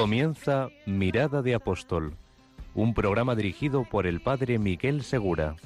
Comienza Mirada de Apóstol, un programa dirigido por el padre Miguel Segura.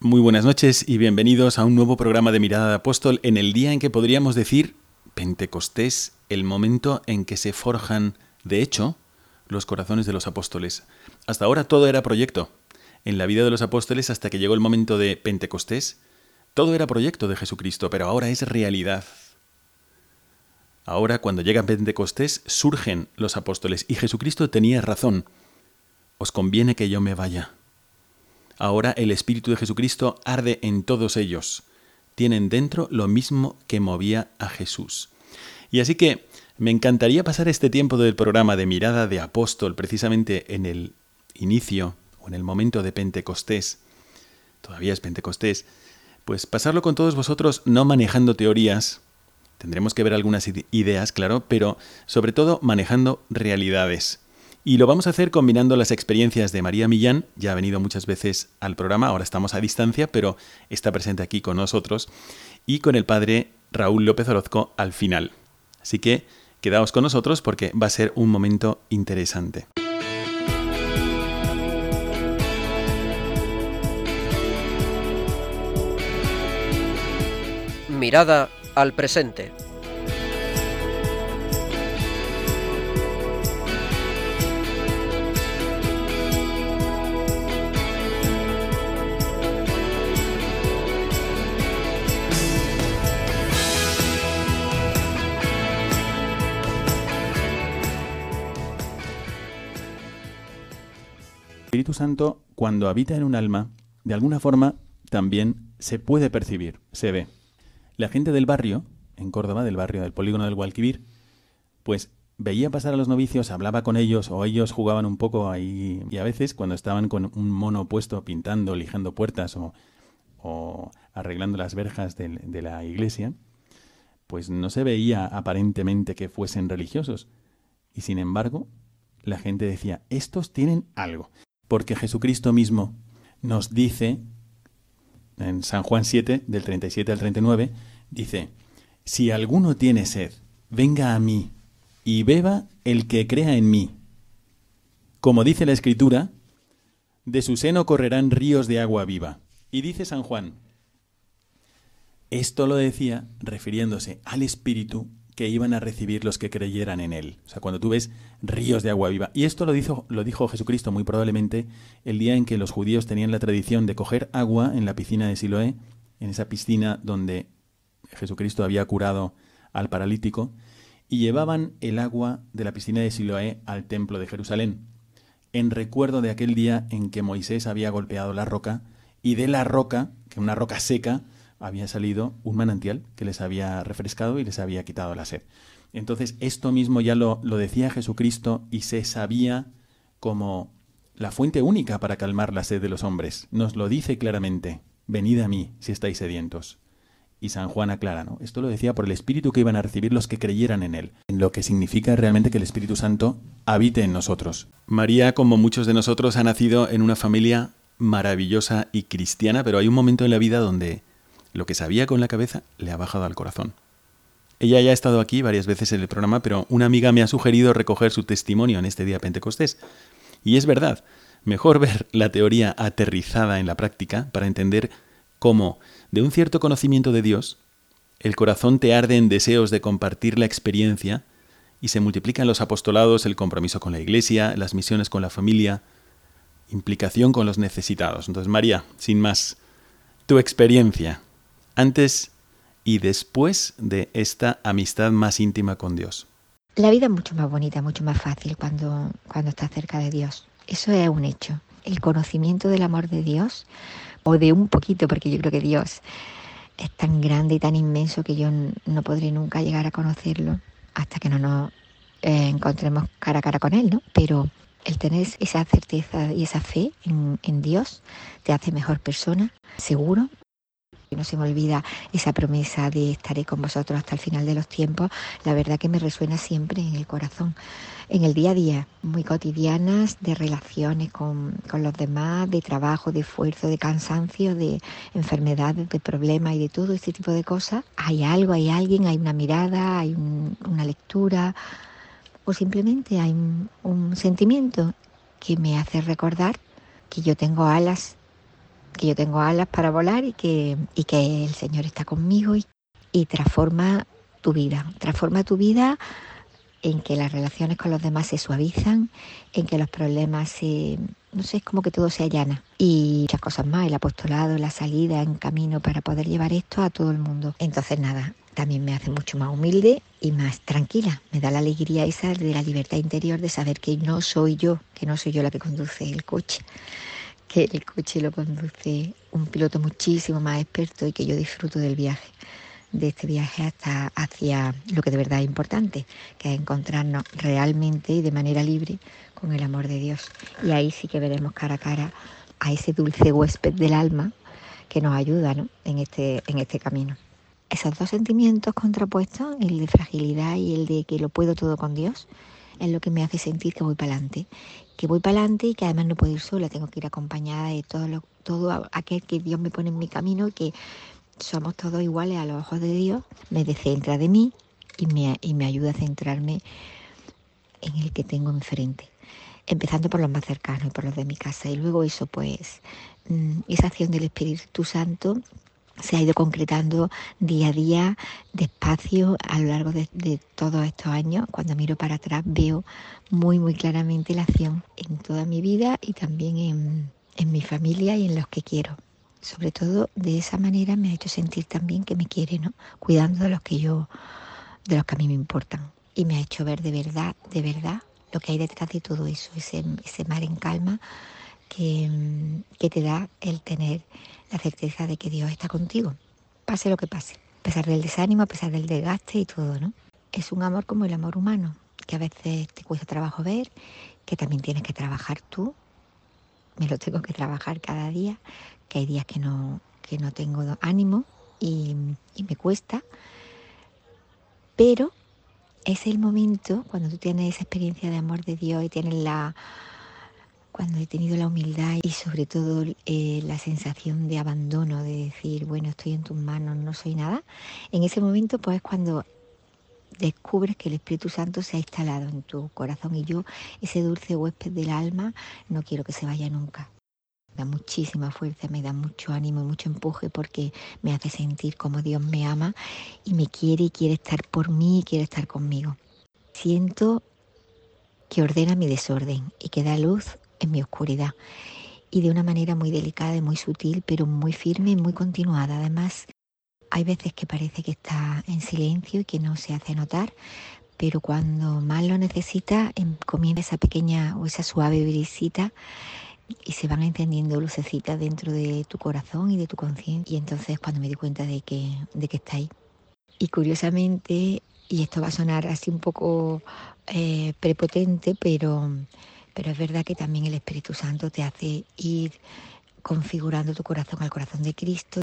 Muy buenas noches y bienvenidos a un nuevo programa de Mirada de Apóstol en el día en que podríamos decir Pentecostés, el momento en que se forjan, de hecho, los corazones de los apóstoles. Hasta ahora todo era proyecto. En la vida de los apóstoles hasta que llegó el momento de Pentecostés, todo era proyecto de Jesucristo, pero ahora es realidad. Ahora, cuando llega Pentecostés, surgen los apóstoles y Jesucristo tenía razón. Os conviene que yo me vaya. Ahora el Espíritu de Jesucristo arde en todos ellos. Tienen dentro lo mismo que movía a Jesús. Y así que me encantaría pasar este tiempo del programa de mirada de apóstol precisamente en el inicio o en el momento de Pentecostés. Todavía es Pentecostés. Pues pasarlo con todos vosotros no manejando teorías. Tendremos que ver algunas ideas, claro, pero sobre todo manejando realidades. Y lo vamos a hacer combinando las experiencias de María Millán, ya ha venido muchas veces al programa, ahora estamos a distancia, pero está presente aquí con nosotros, y con el padre Raúl López Orozco al final. Así que quedaos con nosotros porque va a ser un momento interesante. Mirada al presente. Espíritu Santo, cuando habita en un alma, de alguna forma también se puede percibir, se ve. La gente del barrio, en Córdoba, del barrio del polígono del Gualquivir, pues veía pasar a los novicios, hablaba con ellos o ellos jugaban un poco ahí y a veces cuando estaban con un mono puesto pintando, lijando puertas o, o arreglando las verjas de, de la iglesia, pues no se veía aparentemente que fuesen religiosos. Y sin embargo, la gente decía, estos tienen algo. Porque Jesucristo mismo nos dice, en San Juan 7, del 37 al 39, dice, si alguno tiene sed, venga a mí y beba el que crea en mí. Como dice la Escritura, de su seno correrán ríos de agua viva. Y dice San Juan, esto lo decía refiriéndose al Espíritu que iban a recibir los que creyeran en él. O sea, cuando tú ves ríos de agua viva. Y esto lo dijo, lo dijo Jesucristo muy probablemente el día en que los judíos tenían la tradición de coger agua en la piscina de Siloé, en esa piscina donde Jesucristo había curado al paralítico, y llevaban el agua de la piscina de Siloé al templo de Jerusalén, en recuerdo de aquel día en que Moisés había golpeado la roca, y de la roca, que una roca seca, había salido un manantial que les había refrescado y les había quitado la sed. Entonces, esto mismo ya lo, lo, decía Jesucristo y se sabía como la fuente única para calmar la sed de los hombres. Nos lo dice claramente, venid a mí si estáis sedientos. Y San Juan aclara, ¿no? Esto lo decía por el Espíritu que iban a recibir los que creyeran en Él, en lo que significa realmente que el Espíritu Santo habite en nosotros. María, como muchos de nosotros, ha nacido en una familia maravillosa y cristiana, pero hay un momento en la vida donde lo que sabía con la cabeza le ha bajado al corazón. Ella ya ha estado aquí varias veces en el programa, pero una amiga me ha sugerido recoger su testimonio en este día Pentecostés. Y es verdad, mejor ver la teoría aterrizada en la práctica para entender cómo, de un cierto conocimiento de Dios, el corazón te arde en deseos de compartir la experiencia y se multiplican los apostolados, el compromiso con la iglesia, las misiones con la familia, implicación con los necesitados. Entonces, María, sin más, tu experiencia antes y después de esta amistad más íntima con Dios. La vida es mucho más bonita, mucho más fácil cuando, cuando estás cerca de Dios. Eso es un hecho. El conocimiento del amor de Dios, o de un poquito, porque yo creo que Dios es tan grande y tan inmenso que yo no podré nunca llegar a conocerlo hasta que no nos eh, encontremos cara a cara con Él, ¿no? Pero el tener esa certeza y esa fe en, en Dios te hace mejor persona, seguro, no se me olvida esa promesa de estaré con vosotros hasta el final de los tiempos, la verdad que me resuena siempre en el corazón, en el día a día, muy cotidianas, de relaciones con, los demás, de trabajo, de esfuerzo, de cansancio, de enfermedades, de problemas y de todo este tipo de cosas. Hay algo, hay alguien, hay una mirada, hay una lectura o simplemente hay un sentimiento que me hace recordar que yo tengo alas que yo tengo alas para volar y que, y que el Señor está conmigo y, y transforma tu vida. Transforma tu vida en que las relaciones con los demás se suavizan, en que los problemas se, no sé, es como que todo se allana. Y muchas cosas más, el apostolado, la salida en camino para poder llevar esto a todo el mundo. Entonces nada, también me hace mucho más humilde y más tranquila. Me da la alegría esa de la libertad interior de saber que no soy yo, que no soy yo la que conduce el coche, que el coche lo conduce un piloto muchísimo más experto y que yo disfruto del viaje, de este viaje hasta hacia lo que de verdad es importante, que es encontrarnos realmente y de manera libre con el amor de Dios. Y ahí sí que veremos cara a cara a ese dulce huésped del alma que nos ayuda en, este, en este camino. Esos dos sentimientos contrapuestos, el de fragilidad y el de que lo puedo todo con Dios, es lo que me hace sentir que voy para adelante, que voy para adelante y que además no puedo ir sola, tengo que ir acompañada de todo, lo, todo aquel que Dios me pone en mi camino que somos todos iguales a los ojos de Dios, me descentra de mí y me, y me ayuda a centrarme en el que tengo enfrente, empezando por los más cercanos y por los de mi casa. Y luego eso, pues, mm, esa acción del Espíritu Santo se ha ido concretando día a día, despacio, a lo largo de, todos estos años. Cuando miro para atrás veo muy, muy claramente la acción en toda mi vida y también en, en mi familia y en los que quiero. Sobre todo de esa manera me ha hecho sentir también que me quiere, ¿no? Cuidando de los que yo, de los que a mí me importan. Y me ha hecho ver de verdad, de verdad, lo que hay detrás de todo eso, ese, ese mar en calma que, que te da el tener la certeza de que Dios está contigo, pase lo que pase, a pesar del desánimo, a pesar del desgaste y todo, ¿no? Es un amor como el amor humano, que a veces te cuesta trabajo ver, que también tienes que trabajar tú, me lo tengo que trabajar cada día, que hay días que no, que no tengo ánimo y me cuesta, pero es el momento cuando tú tienes esa experiencia de amor de Dios y tienes la cuando he tenido la humildad y sobre todo eh, la sensación de abandono, de decir, bueno, estoy en tus manos, no soy nada, en ese momento pues es cuando descubres que el Espíritu Santo se ha instalado en tu corazón y yo, ese dulce huésped del alma, no quiero que se vaya nunca. Me da muchísima fuerza, me da mucho ánimo y mucho empuje porque me hace sentir como Dios me ama y me quiere y quiere estar por mí y quiere estar conmigo. Siento que ordena mi desorden y que da luz en mi oscuridad y de una manera muy delicada y muy sutil, pero muy firme y muy continuada. Además, hay veces que parece que está en silencio y que no se hace notar, pero cuando más lo necesita, em, comienza esa pequeña o esa suave brisita y se van encendiendo lucecitas dentro de tu corazón y de tu conciencia. Y entonces cuando me di cuenta de que, de que está ahí. Y curiosamente, y esto va a sonar así un poco eh, prepotente, pero pero es verdad que también el Espíritu Santo te hace ir configurando tu corazón al corazón de Cristo.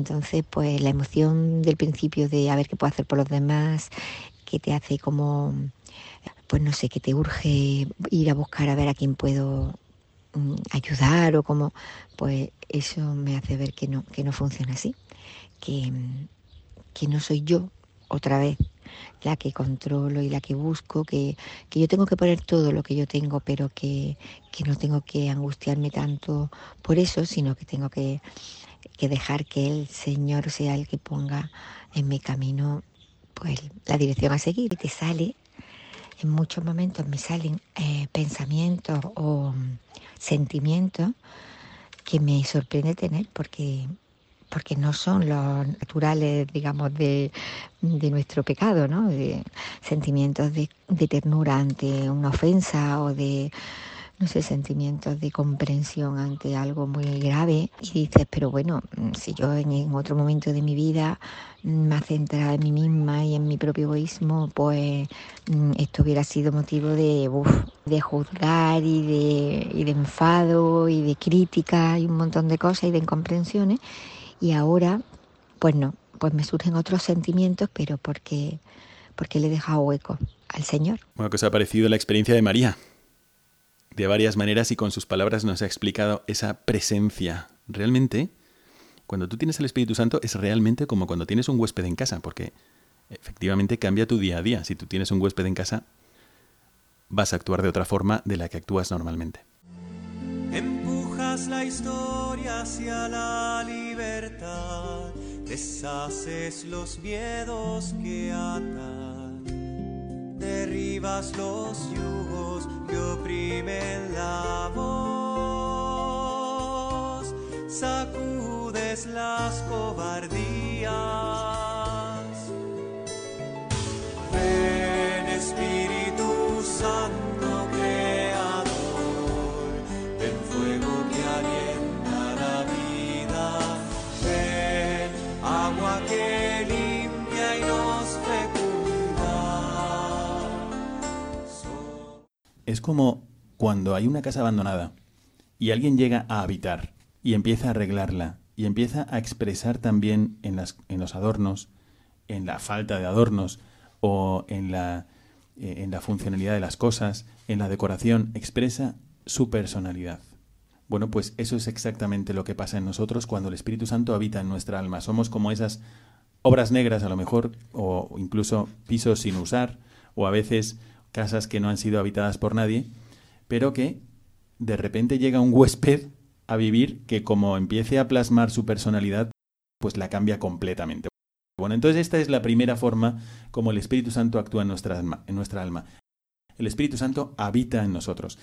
Entonces, pues la emoción del principio de a ver qué puedo hacer por los demás, que te hace como, pues no sé, que te urge ir a buscar a ver a quién puedo mm, ayudar o como, pues eso me hace ver que no, que no funciona así, que, que no soy yo otra vez la que controlo y la que busco, que, yo tengo que poner todo lo que yo tengo, pero que, no tengo que angustiarme tanto por eso, sino que tengo que, dejar que el Señor sea el que ponga en mi camino pues la dirección a seguir. Y te sale, en muchos momentos me salen eh, pensamientos o sentimientos que me sorprende tener porque porque no son los naturales, digamos, de, nuestro pecado, ¿no? De sentimientos de, de ternura ante una ofensa o de no sé, sentimientos de comprensión ante algo muy grave y dices, pero bueno, si yo en, otro momento de mi vida me centrado en mí misma y en mi propio egoísmo, pues mm, esto hubiera sido motivo de, de juzgar y de, y de enfado y de crítica y un montón de cosas y de incomprensiones. Y ahora, pues no, pues me surgen otros sentimientos, pero porque, porque le he dejado hueco al Señor. Bueno, ¿qué os ha parecido la experiencia de María? de varias maneras y con sus palabras nos ha explicado esa presencia. Realmente, cuando tú tienes el Espíritu Santo es realmente como cuando tienes un huésped en casa, porque efectivamente cambia tu día a día. Si tú tienes un huésped en casa, vas a actuar de otra forma de la que actúas normalmente. La historia hacia la libertad, deshaces los miedos que atan, derribas los yugos que oprimen la voz, sacudes las cobardías. Ven Espíritu Santo Es como cuando hay una casa abandonada y alguien llega a habitar y empieza a arreglarla y empieza a expresar también en, las, en los adornos, en la falta de adornos o en la, eh, en la funcionalidad de las cosas, en la decoración, expresa su personalidad. Bueno, pues eso es exactamente lo que pasa en nosotros cuando el Espíritu Santo habita en nuestra alma. Somos como esas obras negras a lo mejor, o incluso pisos sin usar, o a veces casas que no han sido habitadas por nadie, pero que de repente llega un huésped a vivir que como empiece a plasmar su personalidad, pues la cambia completamente. Bueno, entonces esta es la primera forma como el Espíritu Santo actúa en nuestra alma. El Espíritu Santo habita en nosotros.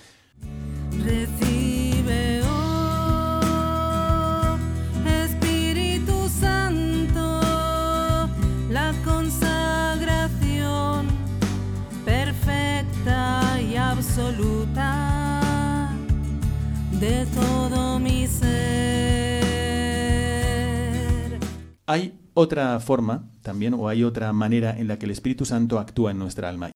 De todo mi ser. Hay otra forma también, o hay otra manera en la que el Espíritu Santo actúa en nuestra alma.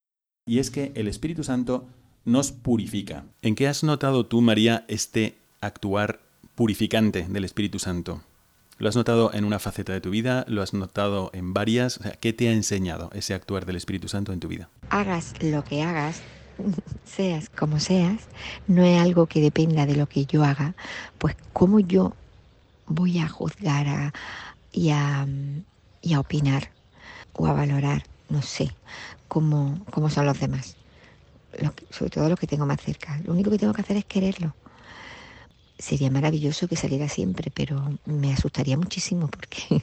Y es que el Espíritu Santo nos purifica. ¿En qué has notado tú, María, este actuar purificante del Espíritu Santo? ¿Lo has notado en una faceta de tu vida? ¿Lo has notado en varias? O sea, ¿Qué te ha enseñado ese actuar del Espíritu Santo en tu vida? hagas lo que hagas, seas como seas, no es algo que dependa de lo que yo haga, pues cómo yo voy a juzgar a- y, a, opinar o a valorar, no sé, cómo, cómo son los demás. Sobre todo los que tengo más cerca. Lo único que tengo que hacer es quererlo. Sería maravilloso que saliera siempre, pero me asustaría muchísimo porque,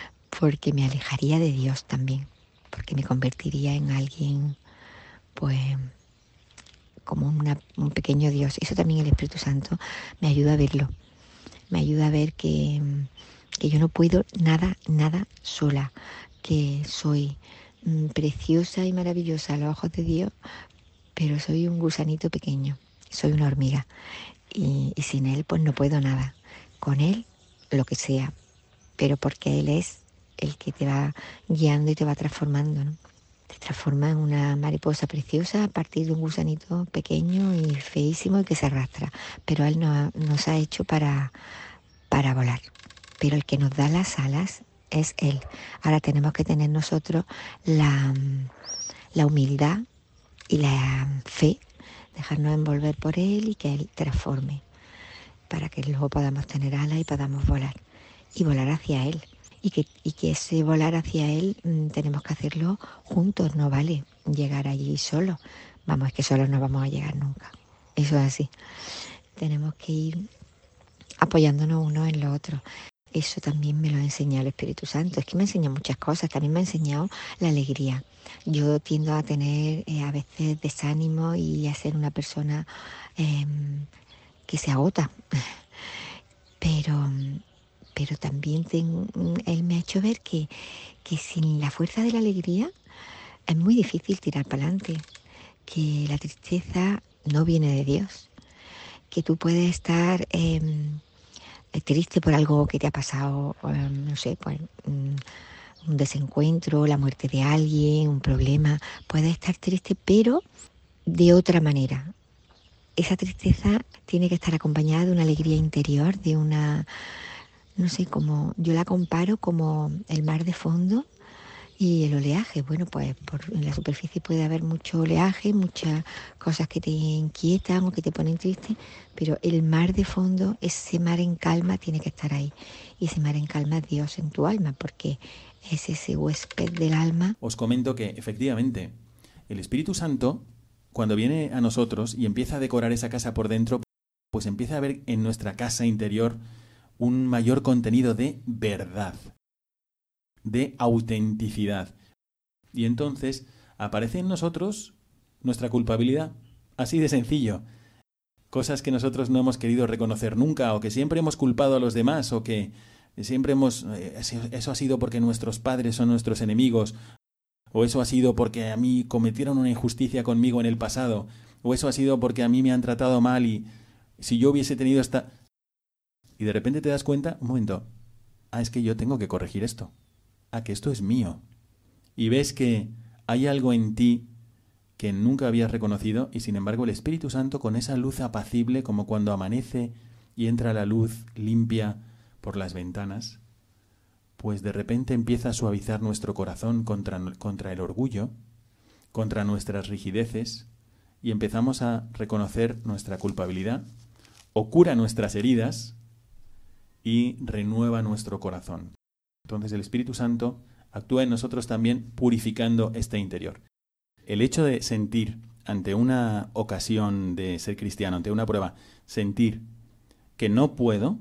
porque me alejaría de Dios también porque me convertiría en alguien, pues, como un pequeño Dios. Eso también el Espíritu Santo me ayuda a verlo. Me ayuda a ver que, que yo no puedo nada, nada sola, que soy mm, preciosa y maravillosa a los ojos de Dios, pero soy un gusanito pequeño, soy una hormiga. Y, y sin Él, pues no puedo nada. Con Él, lo que sea, pero porque Él es el que te va guiando y te va transformando, ¿no? Te transforma en una mariposa preciosa a partir de un gusanito pequeño y feísimo y que se arrastra. Pero Él no- nos ha hecho para, para volar. Pero el que nos da las alas es Él. Ahora tenemos que tener nosotros la, la humildad y la fe, dejarnos envolver por Él y que Él transforme, para que luego podamos tener alas y podamos volar. Y volar hacia Él. Y que, y que ese volar hacia Él mm, tenemos que hacerlo juntos, no vale llegar allí solo. Vamos, es que solos no vamos a llegar nunca. Eso es así. Tenemos que ir apoyándonos uno en lo otro. Eso también me lo ha enseñado el Espíritu Santo. Es que me ha enseñado muchas cosas. También me ha enseñado la alegría. Yo tiendo a tener eh, a veces desánimo y a ser una persona em, que se agota. Pero, pero también ten- él me ha hecho ver que, que sin la fuerza de la alegría es muy difícil tirar para adelante, que la tristeza no viene de Dios, que tú puedes estar em, triste por algo que te ha pasado, em, no sé, pues mm, un desencuentro, la muerte de alguien, un problema, puedes estar triste, pero de otra manera. Esa tristeza tiene que estar acompañada de una alegría interior, de una, no sé, como yo la comparo como el mar de fondo y el oleaje. Bueno, pues por, en la superficie puede haber mucho oleaje, muchas cosas que te inquietan o que te ponen triste, pero el mar de fondo, ese mar en calma tiene que estar ahí. Y ese mar en calma es Dios en tu alma, porque es ese huésped del alma Os comento que efectivamente el Espíritu Santo, cuando viene a nosotros y empieza a decorar esa casa por dentro, pues empieza a ver en nuestra casa interior un mayor contenido de verdad, de autenticidad. Y entonces aparece en nosotros nuestra culpabilidad, así de sencillo. Cosas que nosotros no hemos querido reconocer nunca o que siempre hemos culpado a los demás o que siempre hemos... eh, Eso ha sido porque nuestros padres son nuestros enemigos o eso ha sido porque a mí cometieron una injusticia conmigo en el pasado, o eso ha sido porque a mí me han tratado mal y si yo hubiese tenido esta... Y de repente te das cuenta, un momento, ah, es que yo tengo que corregir esto, ah, que esto es mío. Y ves que hay algo en ti que nunca habías reconocido y sin embargo el Espíritu Santo con esa luz apacible como cuando amanece y entra la luz limpia por las ventanas, pues de repente empieza a suavizar nuestro corazón contra, contra el orgullo, contra nuestras rigideces, y empezamos a reconocer nuestra culpabilidad, o cura nuestras heridas y renueva nuestro corazón. Entonces el Espíritu Santo actúa en nosotros también purificando este interior. El hecho de sentir ante una ocasión de ser cristiano, ante una prueba, sentir que no puedo,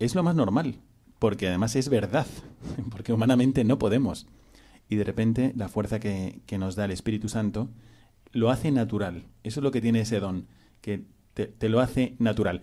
es lo más normal, porque además es verdad, porque humanamente no podemos. Y de repente la fuerza que, que, nos da el Espíritu Santo lo hace natural. Eso es lo que tiene ese don, que te, te lo hace natural.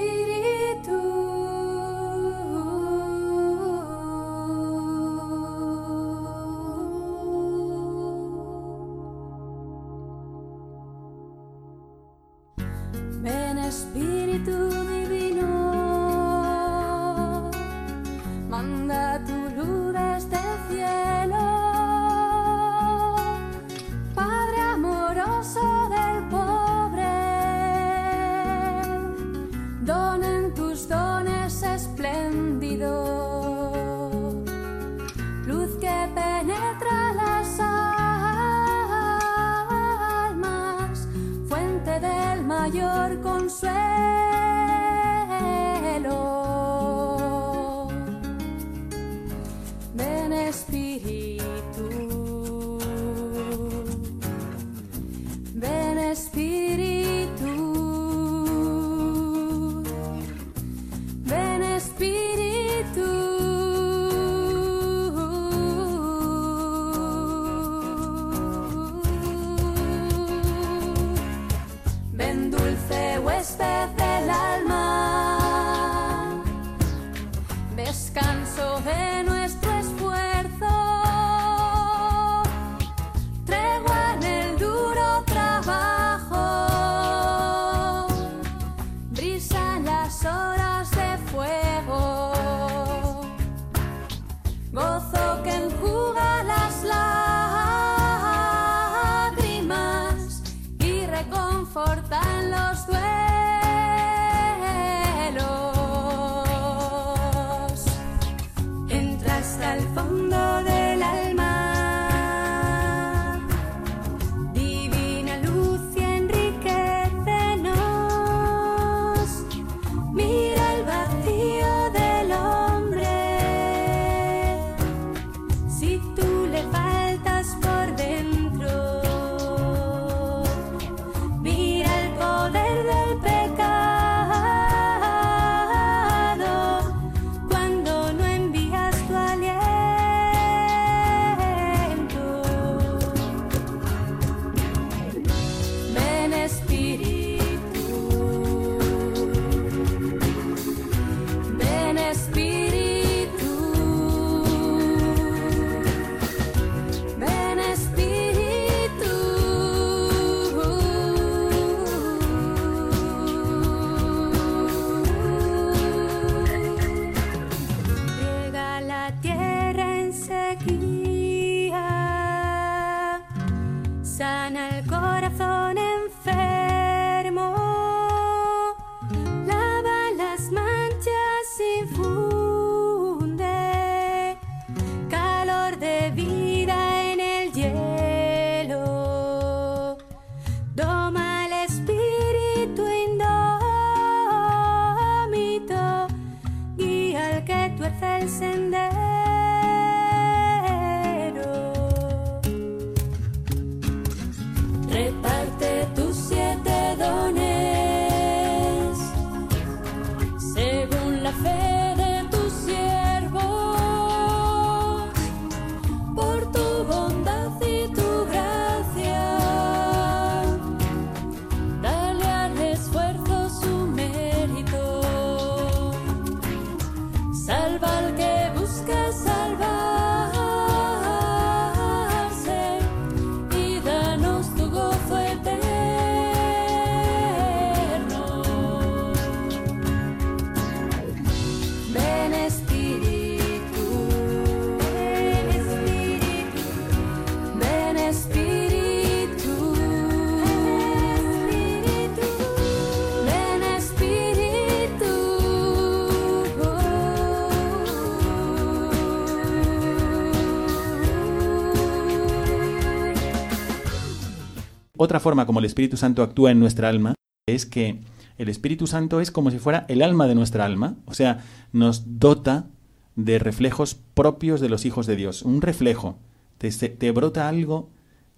Otra forma como el Espíritu Santo actúa en nuestra alma es que el Espíritu Santo es como si fuera el alma de nuestra alma, o sea, nos dota de reflejos propios de los hijos de Dios, un reflejo. Te, brota algo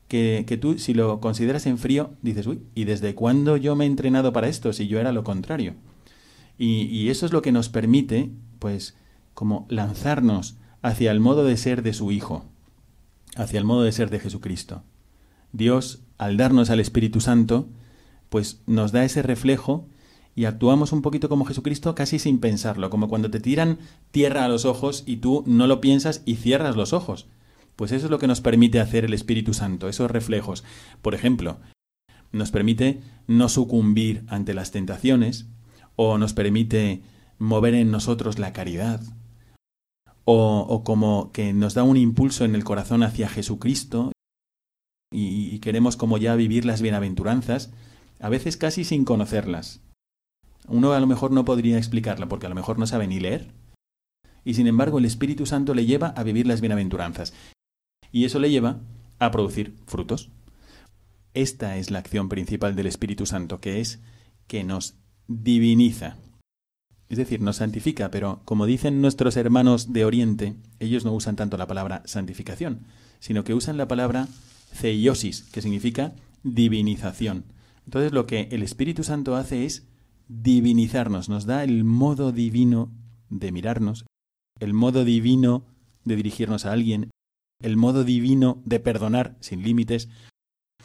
que, que, tú, si lo consideras en frío, dices, uy, ¿y desde cuándo yo me he entrenado para esto si yo era lo contrario? Y eso es lo que nos permite, pues, como lanzarnos hacia el modo de ser de su Hijo, hacia el modo de ser de Jesucristo. Dios, al darnos al Espíritu Santo, pues nos da ese reflejo y actuamos un poquito como Jesucristo casi sin pensarlo, como cuando te tiran tierra a los ojos y tú no lo piensas y cierras los ojos. Pues eso es lo que nos permite hacer el Espíritu Santo, esos reflejos. Por ejemplo, nos permite no sucumbir ante las tentaciones, o nos permite mover en nosotros la caridad, o, como que nos da un impulso en el corazón hacia Jesucristo y, queremos como ya vivir las bienaventuranzas, a veces casi sin conocerlas. Uno a lo mejor no podría explicarla porque a lo mejor no sabe ni leer. Y sin embargo el Espíritu Santo le lleva a vivir las bienaventuranzas. Y eso le lleva a producir frutos. Esta es la acción principal del Espíritu Santo, que es que nos diviniza. Es decir, nos santifica, pero como dicen nuestros hermanos de Oriente, ellos no usan tanto la palabra santificación, sino que usan la palabra ceiosis, que significa divinización. Entonces lo que el Espíritu Santo hace es divinizarnos, nos da el modo divino de mirarnos, el modo divino de dirigirnos a alguien, el modo divino de perdonar sin límites.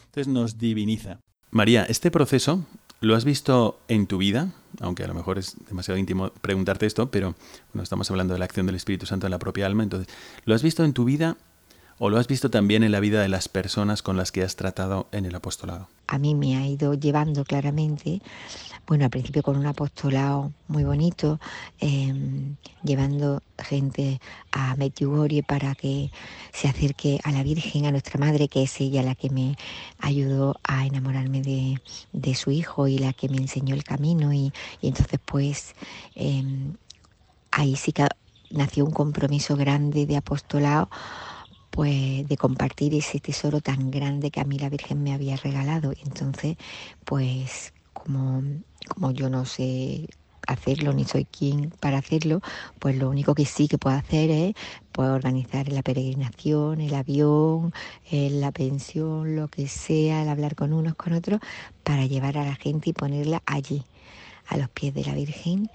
Entonces nos diviniza. María, este proceso lo has visto en tu vida, aunque a lo mejor es demasiado íntimo preguntarte esto, pero bueno, estamos hablando de la acción del Espíritu Santo en la propia alma, entonces, ¿lo has visto en tu vida o lo has visto también en la vida de las personas con las que has tratado en el apostolado? A mí me ha ido llevando claramente, bueno, al principio con un apostolado muy bonito, eh, llevando gente a Medjugorje para que se acerque a la Virgen, a nuestra Madre, que es ella la que me ayudó a enamorarme de, su hijo y la que me enseñó el camino. Y, entonces, pues, eh, ahí sí que nació un compromiso grande de apostolado pues de compartir ese tesoro tan grande que a mí la Virgen me había regalado. Entonces, pues como, como yo no sé hacerlo ni soy quien para hacerlo, pues lo único que sí que puedo hacer es pues, organizar la peregrinación, el avión, la pensión, lo que sea, el hablar con unos, con otros, para llevar a la gente y ponerla allí, a los pies de la Virgen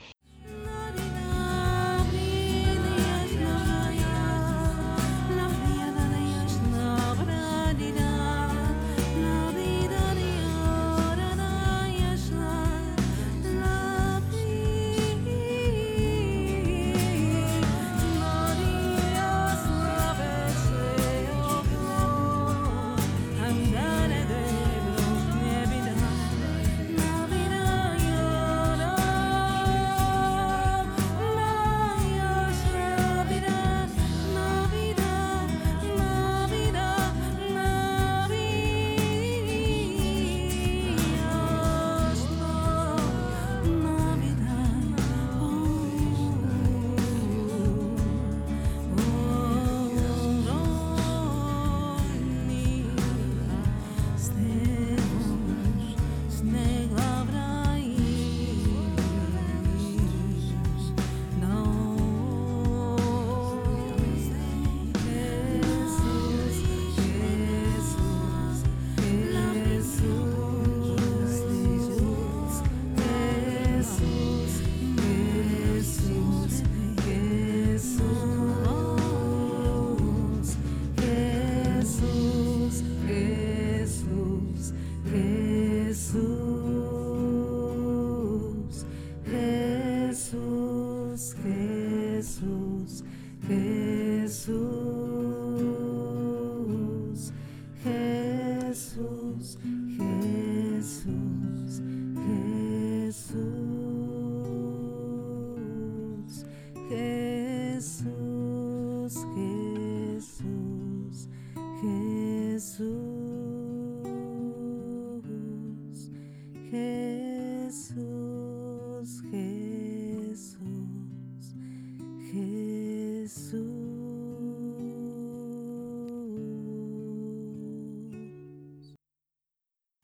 Jesus.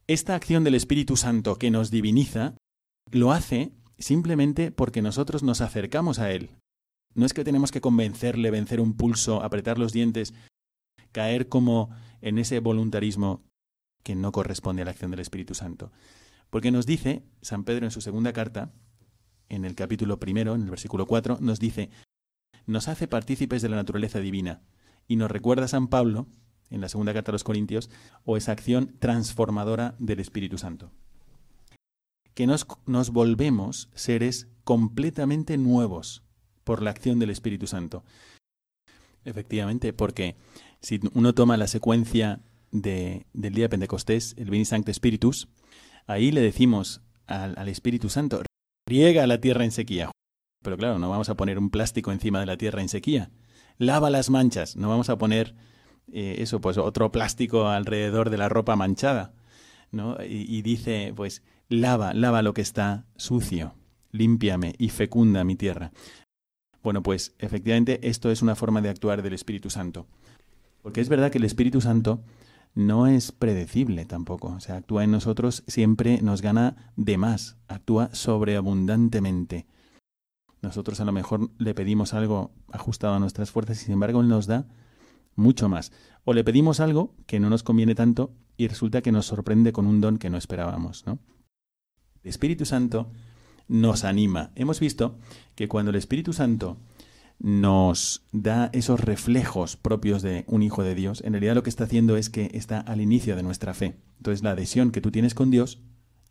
Esta acción del Espíritu Santo que nos diviniza, lo hace simplemente porque nosotros nos acercamos a Él. No es que tenemos que convencerle, vencer un pulso, apretar los dientes, caer como en ese voluntarismo que no corresponde a la acción del Espíritu Santo. Porque nos dice, San Pedro en su segunda carta, en el capítulo primero, en el versículo 4, nos dice, nos hace partícipes de la naturaleza divina. Y nos recuerda San Pablo, en la segunda carta a los Corintios, o esa acción transformadora del Espíritu Santo. Que nos, nos volvemos seres completamente nuevos por la acción del Espíritu Santo. Efectivamente, porque si uno toma la secuencia de, del día de Pentecostés, el Veni Sancte Spiritus, ahí le decimos al, al Espíritu Santo, riega la tierra en sequía. Pero claro, no vamos a poner un plástico encima de la tierra en sequía. Lava las manchas, no vamos a poner eh, eso, pues otro plástico alrededor de la ropa manchada. ¿no? Y, y dice, pues, lava, lava lo que está sucio, límpiame y fecunda mi tierra. Bueno, pues efectivamente esto es una forma de actuar del Espíritu Santo. Porque es verdad que el Espíritu Santo no es predecible tampoco. O sea, actúa en nosotros, siempre nos gana de más, actúa sobreabundantemente. Nosotros a lo mejor le pedimos algo ajustado a nuestras fuerzas y sin embargo Él nos da mucho más. O le pedimos algo que no nos conviene tanto y resulta que nos sorprende con un don que no esperábamos, ¿no? El Espíritu Santo nos anima. Hemos visto que cuando el Espíritu Santo nos da esos reflejos propios de un hijo de Dios, en realidad lo que está haciendo es que está al inicio de nuestra fe. Entonces la adhesión que tú tienes con Dios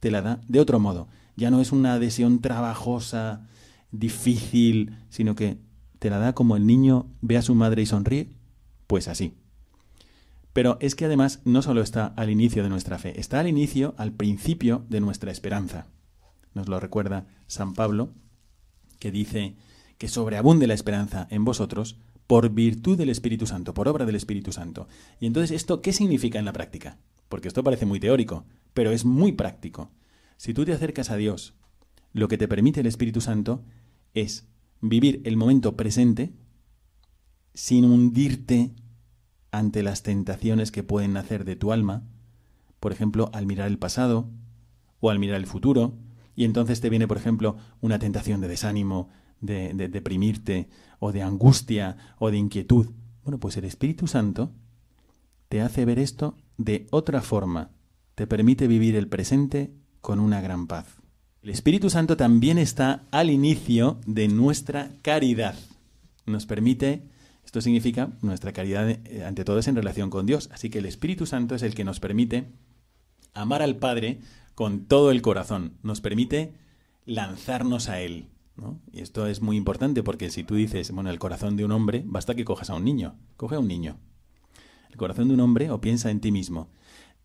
te la da de otro modo. Ya no es una adhesión trabajosa, difícil, sino que te la da como el niño ve a su madre y sonríe, pues así. Pero es que además no solo está al inicio de nuestra fe, está al inicio, al principio de nuestra esperanza. Nos lo recuerda San Pablo, que dice que sobreabunde la esperanza en vosotros por virtud del Espíritu Santo, por obra del Espíritu Santo. Y entonces, ¿esto qué significa en la práctica? Porque esto parece muy teórico, pero es muy práctico. Si tú te acercas a Dios, lo que te permite el Espíritu Santo es vivir el momento presente sin hundirte ante las tentaciones que pueden nacer de tu alma, por ejemplo, al mirar el pasado o al mirar el futuro, y entonces te viene, por ejemplo, una tentación de desánimo, de, de, deprimirte, o de angustia, o de inquietud. Bueno, pues el Espíritu Santo te hace ver esto de otra forma, te permite vivir el presente con una gran paz. El Espíritu Santo también está al inicio de nuestra caridad. Nos permite, esto significa, nuestra caridad eh, ante todo es en relación con Dios. Así que el Espíritu Santo es el que nos permite amar al Padre con todo el corazón. Nos permite lanzarnos a Él. Y esto es muy importante porque si tú dices, bueno, el corazón de un hombre, basta que cojas a un niño. Coge a un niño. El corazón de un hombre, o piensa en ti mismo,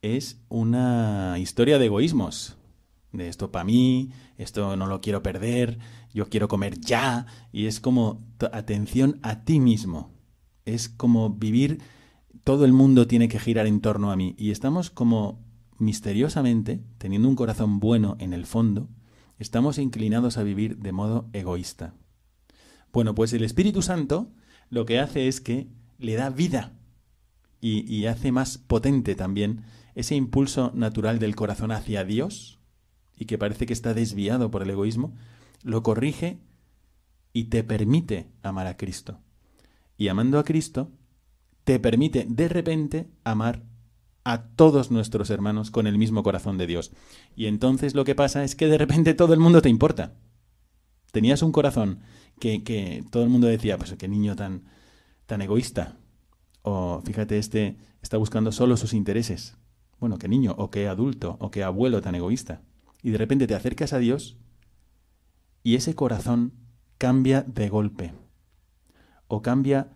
es una historia de egoísmos de esto para mí, esto no lo quiero perder, yo quiero comer ya, y es como atención a ti mismo. Es como vivir, todo el mundo tiene que girar en torno a mí, y estamos como misteriosamente, teniendo un corazón bueno en el fondo, estamos inclinados a vivir de modo egoísta. Bueno, pues el Espíritu Santo lo que hace es que le da vida y, y hace más potente también ese impulso natural del corazón hacia Dios, y que parece que está desviado por el egoísmo, lo corrige y te permite amar a Cristo. Y amando a Cristo, te permite de repente amar a todos nuestros hermanos con el mismo corazón de Dios. Y entonces lo que pasa es que de repente todo el mundo te importa. Tenías un corazón que, que todo el mundo decía, pues qué niño tan, tan egoísta. O fíjate, este está buscando solo sus intereses. Bueno, qué niño, o qué adulto, o qué abuelo tan egoísta y de repente te acercas a Dios y ese corazón cambia de golpe o cambia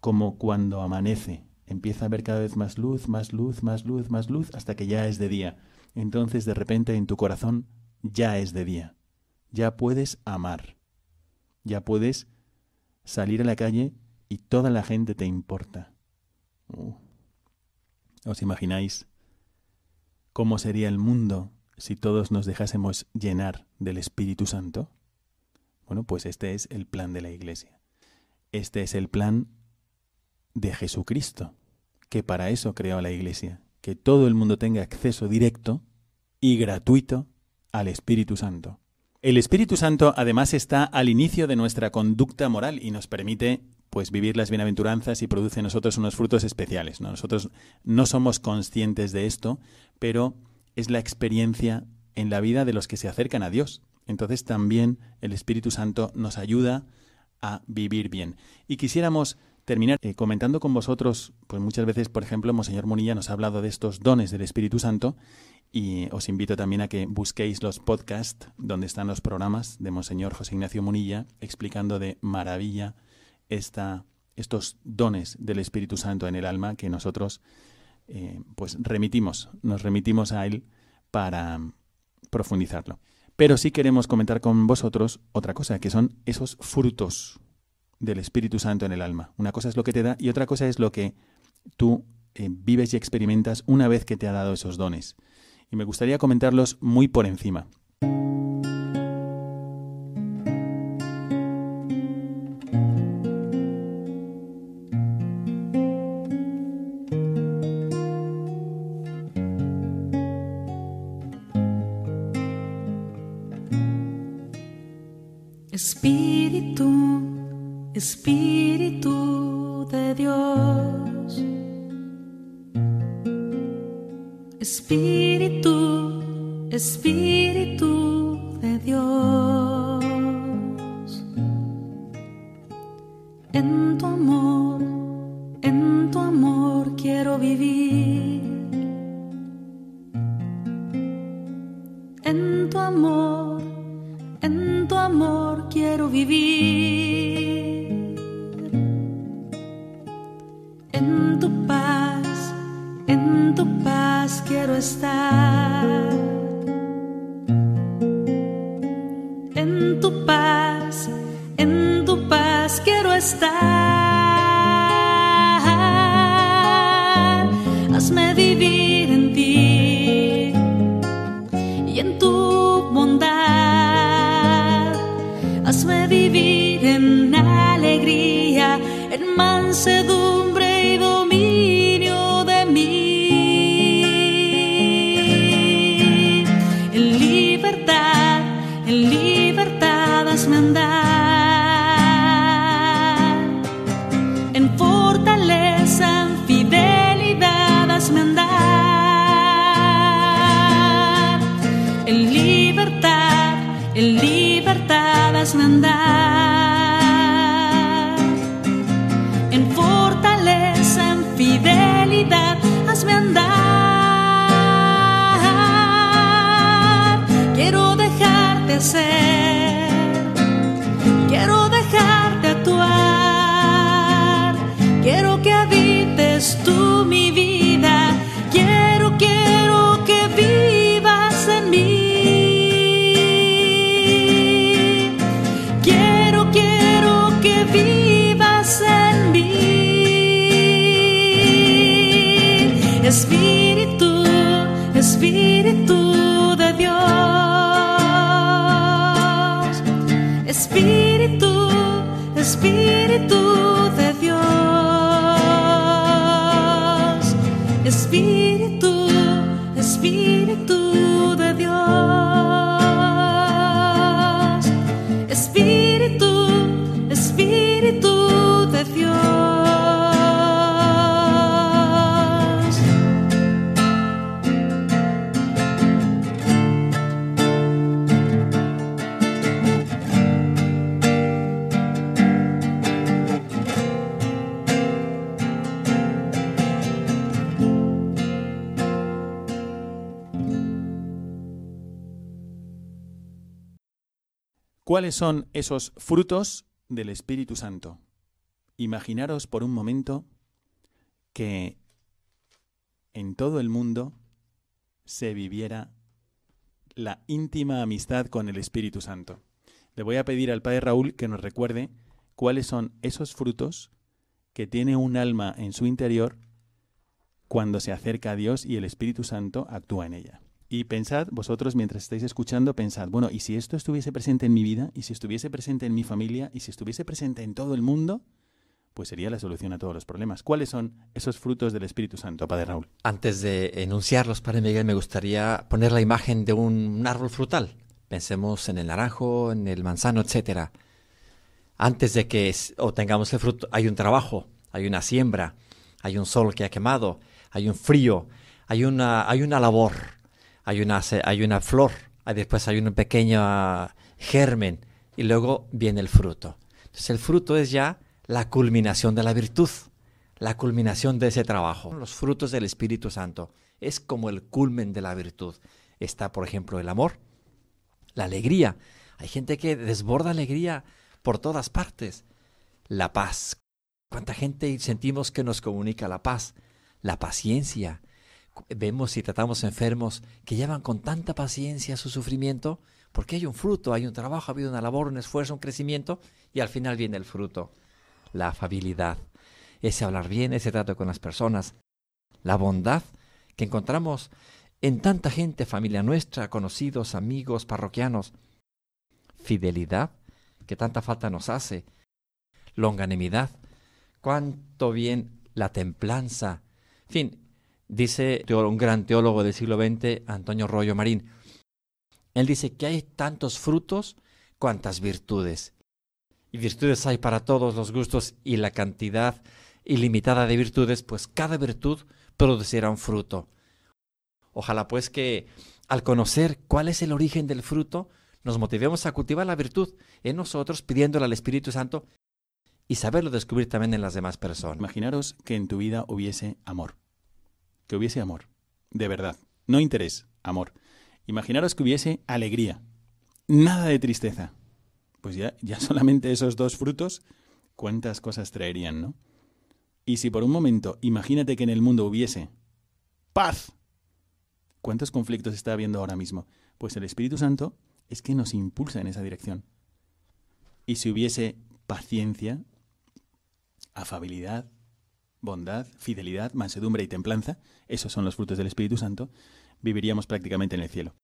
como cuando amanece. Empieza a ver cada vez más luz, más luz, más luz, más luz, hasta que ya es de día. Entonces de repente en tu corazón ya es de día. Ya puedes amar. Ya puedes salir a la calle y toda la gente te importa. Uh. ¿Os imagináis cómo sería el mundo si todos nos dejásemos llenar del Espíritu Santo? Bueno, pues este es el plan de la Iglesia. Este es el plan de Jesucristo, que para eso creó la Iglesia. que todo el mundo tenga acceso directo y gratuito al Espíritu Santo. El Espíritu Santo además está al inicio de nuestra conducta moral y nos permite pues vivir las bienaventuranzas y produce en nosotros unos frutos especiales. ¿no? Nosotros no somos conscientes de esto, pero es la experiencia en la vida de los que se acercan a Dios. Entonces también el Espíritu Santo nos ayuda a vivir bien. Y quisiéramos terminar eh, comentando con vosotros, pues muchas veces, por ejemplo, Monseñor Munilla nos ha hablado de estos dones del Espíritu Santo y os invito también a que busquéis los podcasts donde están los programas de Monseñor José Ignacio Munilla explicando de maravilla esta, estos dones del Espíritu Santo en el alma que nosotros eh, pues remitimos, nos remitimos a él para profundizarlo. Pero sí queremos comentar con vosotros otra cosa, que son esos frutos del Espíritu Santo en el alma. Una cosa es lo que te da y otra cosa es lo que tú eh, vives y experimentas una vez que te ha dado esos dones. Y me gustaría comentarlos muy por encima. ¿Cuáles son esos frutos del Espíritu Santo? Imaginaros por un momento que en todo el mundo se viviera la íntima amistad con el Espíritu Santo. Le voy a pedir al Padre Raúl que nos recuerde cuáles son esos frutos que tiene un alma en su interior cuando se acerca a Dios y el Espíritu Santo actúa en ella. Y pensad, vosotros mientras estáis escuchando, pensad, bueno, ¿y si esto estuviese presente en mi vida? ¿Y si estuviese presente en mi familia? ¿Y si estuviese presente en todo el mundo? pues sería la solución a todos los problemas. ¿Cuáles son esos frutos del Espíritu Santo, Padre Raúl? Antes de enunciarlos, Padre Miguel, me gustaría poner la imagen de un árbol frutal. Pensemos en el naranjo, en el manzano, etcétera. Antes de que obtengamos el fruto, hay un trabajo, hay una siembra, hay un sol que ha quemado, hay un frío, hay una, hay una labor, hay una, hay una flor, hay- después hay un pequeño ah, germen y luego viene el fruto. Entonces el fruto es ya la culminación de la virtud, la culminación de ese trabajo. Los frutos del Espíritu Santo es como el culmen de la virtud. Está, por ejemplo, el amor, la alegría. Hay gente que desborda alegría por todas partes. La paz. ¿Cuánta gente sentimos que nos comunica la paz? La paciencia. Vemos y tratamos enfermos que llevan con tanta paciencia su sufrimiento porque hay un fruto, hay un trabajo, ha habido una labor, un esfuerzo, un crecimiento y al final viene el fruto. La afabilidad, ese hablar bien, ese trato con las personas, la bondad que encontramos en tanta gente, familia nuestra, conocidos, amigos, parroquianos, fidelidad que tanta falta nos hace, longanimidad, cuánto bien la templanza, en fin, dice un gran teólogo del siglo XX, Antonio Rollo Marín, él dice que hay tantos frutos cuantas virtudes. Y virtudes hay para todos los gustos y la cantidad ilimitada de virtudes, pues cada virtud producirá un fruto. Ojalá pues que al conocer cuál es el origen del fruto, nos motivemos a cultivar la virtud en nosotros, pidiéndole al Espíritu Santo y saberlo descubrir también en las demás personas. Imaginaros que en tu vida hubiese amor. Que hubiese amor. De verdad. No interés, amor. Imaginaros que hubiese alegría. Nada de tristeza. Pues ya, ya solamente esos dos frutos, cuántas cosas traerían, ¿no? Y si por un momento, imagínate que en el mundo hubiese paz. ¿Cuántos conflictos está habiendo ahora mismo? Pues el Espíritu Santo es que nos impulsa en esa dirección. Y si hubiese paciencia, afabilidad, bondad, fidelidad, mansedumbre y templanza, esos son los frutos del Espíritu Santo, viviríamos prácticamente en el cielo.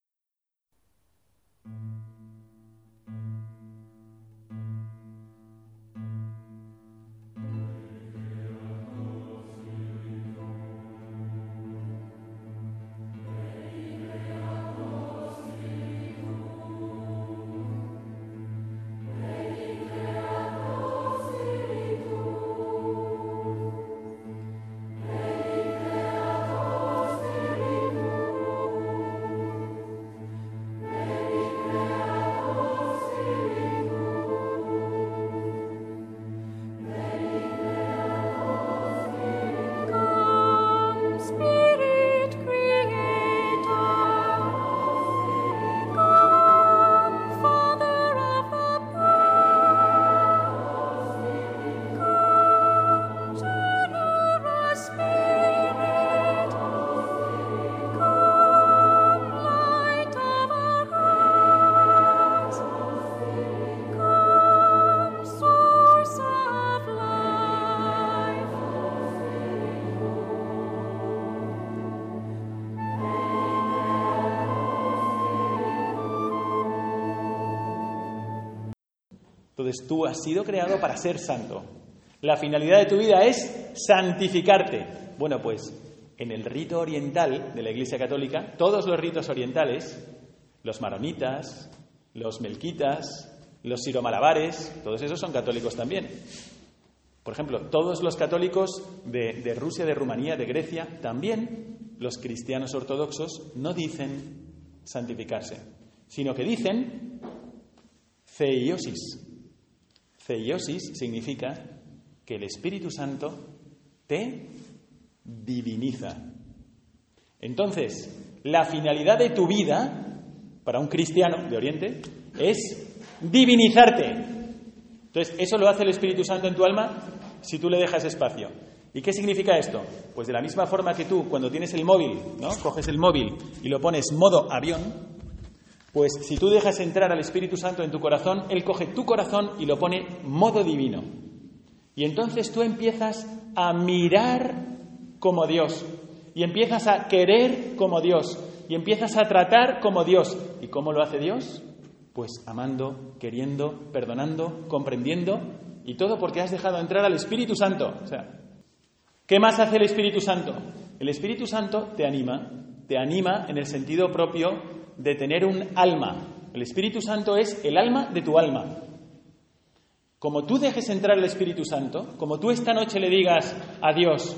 Entonces tú has sido creado para ser santo. La finalidad de tu vida es santificarte. Bueno, pues en el rito oriental de la Iglesia Católica, todos los ritos orientales, los maronitas, los melquitas, los siromalabares, todos esos son católicos también. Por ejemplo, todos los católicos de, de Rusia, de Rumanía, de Grecia, también los cristianos ortodoxos no dicen santificarse, sino que dicen ceiosis. Ceiosis significa que el Espíritu Santo te diviniza. Entonces, la finalidad de tu vida, para un cristiano de Oriente, es divinizarte. Entonces, eso lo hace el Espíritu Santo en tu alma si tú le dejas espacio. ¿Y qué significa esto? Pues de la misma forma que tú, cuando tienes el móvil, ¿no? Coges el móvil y lo pones modo avión, pues si tú dejas entrar al Espíritu Santo en tu corazón, Él coge tu corazón y lo pone modo divino. Y entonces tú empiezas a mirar como Dios, y empiezas a querer como Dios, y empiezas a tratar como Dios. ¿Y cómo lo hace Dios? Pues amando, queriendo, perdonando, comprendiendo Y todo porque has dejado entrar al Espíritu Santo. ¿qué más hace el Espíritu Santo? El Espíritu Santo te anima, te anima en el sentido propio de tener un alma. El Espíritu Santo es el alma de tu alma. Como tú dejes entrar el Espíritu Santo, como tú esta noche le digas a Dios,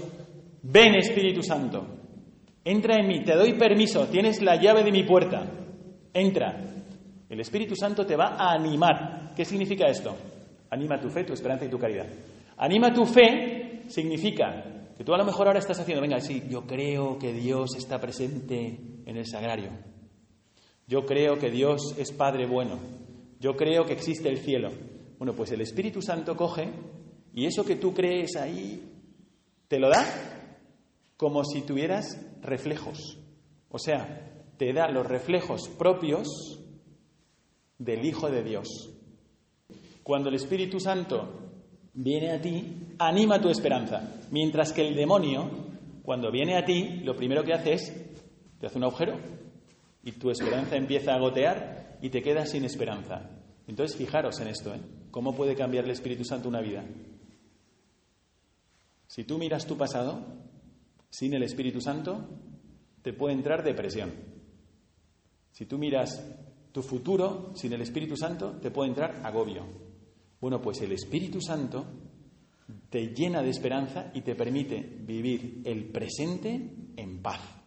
ven Espíritu Santo, entra en mí, te doy permiso, tienes la llave de mi puerta, entra. El Espíritu Santo te va a animar. ¿Qué significa esto? Anima tu fe, tu esperanza y tu caridad. Anima tu fe significa que tú a lo mejor ahora estás haciendo, venga, sí, yo creo que Dios está presente en el sagrario. Yo creo que Dios es Padre bueno. Yo creo que existe el cielo. Bueno, pues el Espíritu Santo coge y eso que tú crees ahí te lo da como si tuvieras reflejos. O sea, te da los reflejos propios del Hijo de Dios. Cuando el Espíritu Santo viene a ti, anima tu esperanza. Mientras que el demonio, cuando viene a ti, lo primero que hace es, te hace un agujero y tu esperanza empieza a gotear y te quedas sin esperanza. Entonces, fijaros en esto, ¿eh? ¿Cómo puede cambiar el Espíritu Santo una vida? Si tú miras tu pasado, sin el Espíritu Santo, te puede entrar depresión. Si tú miras tu futuro, sin el Espíritu Santo, te puede entrar agobio. Bueno, pues el Espíritu Santo te llena de esperanza y te permite vivir el presente en paz.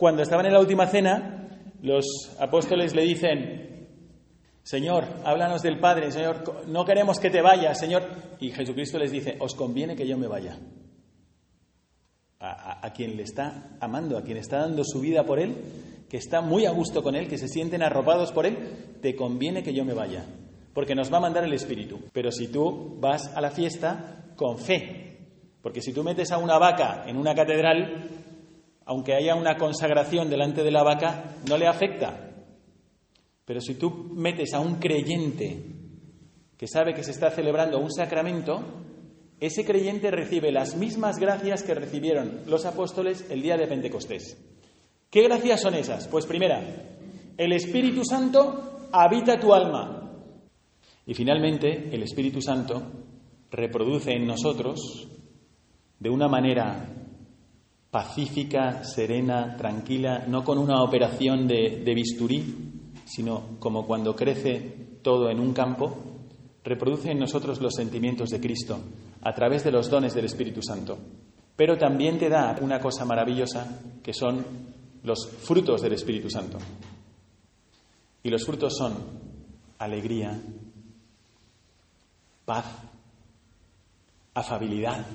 Cuando estaban en la última cena, los apóstoles le dicen, Señor, háblanos del Padre, Señor, no queremos que te vayas, Señor. Y Jesucristo les dice, os conviene que yo me vaya. A, a- quien le está amando, a quien está dando su vida por Él, que está muy a gusto con Él, que se sienten arropados por Él, te conviene que yo me vaya, porque nos va a mandar el Espíritu. Pero si tú vas a la fiesta con fe, porque si tú metes a una vaca en una catedral, aunque haya una consagración delante de la vaca, no le afecta. Pero si tú metes a un creyente que sabe que se está celebrando un sacramento, ese creyente recibe las mismas gracias que recibieron los apóstoles el día de Pentecostés. ¿Qué gracias son esas? Pues primera, el Espíritu Santo habita tu alma. Y finalmente, el Espíritu Santo reproduce en nosotros de una manera pacífica, serena, tranquila, no con una operación de, bisturí, sino como cuando crece todo en un campo, reproduce en nosotros los sentimientos de Cristo a través de los dones del Espíritu Santo. Pero también te da una cosa maravillosa que son los frutos del Espíritu Santo. Y los frutos son alegría, paz, afabilidad,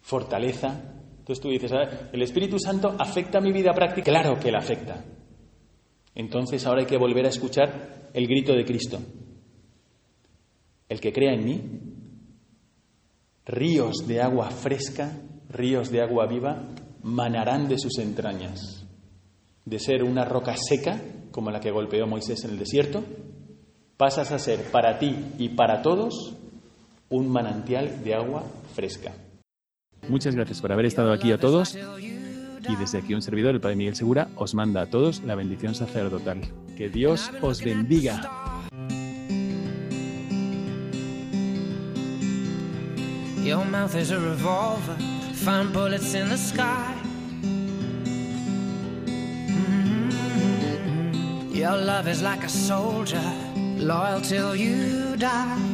fortaleza. Entonces tú dices, ¿el Espíritu Santo afecta mi vida práctica? Claro que la afecta. Entonces ahora hay que volver a escuchar el grito de Cristo. El que crea en mí, ríos de agua fresca, ríos de agua viva, manarán de sus entrañas. De ser una roca seca, como la que golpeó Moisés en el desierto, pasas a ser para ti y para todos un manantial de agua fresca. Muchas gracias por haber estado aquí a todos. Y desde aquí un servidor, el Padre Miguel Segura, os manda a todos la bendición sacerdotal. Que Dios os bendiga. Your mouth is a revolver, find bullets in the sky. Mhm. Your love is like a soldier, loyal till you die.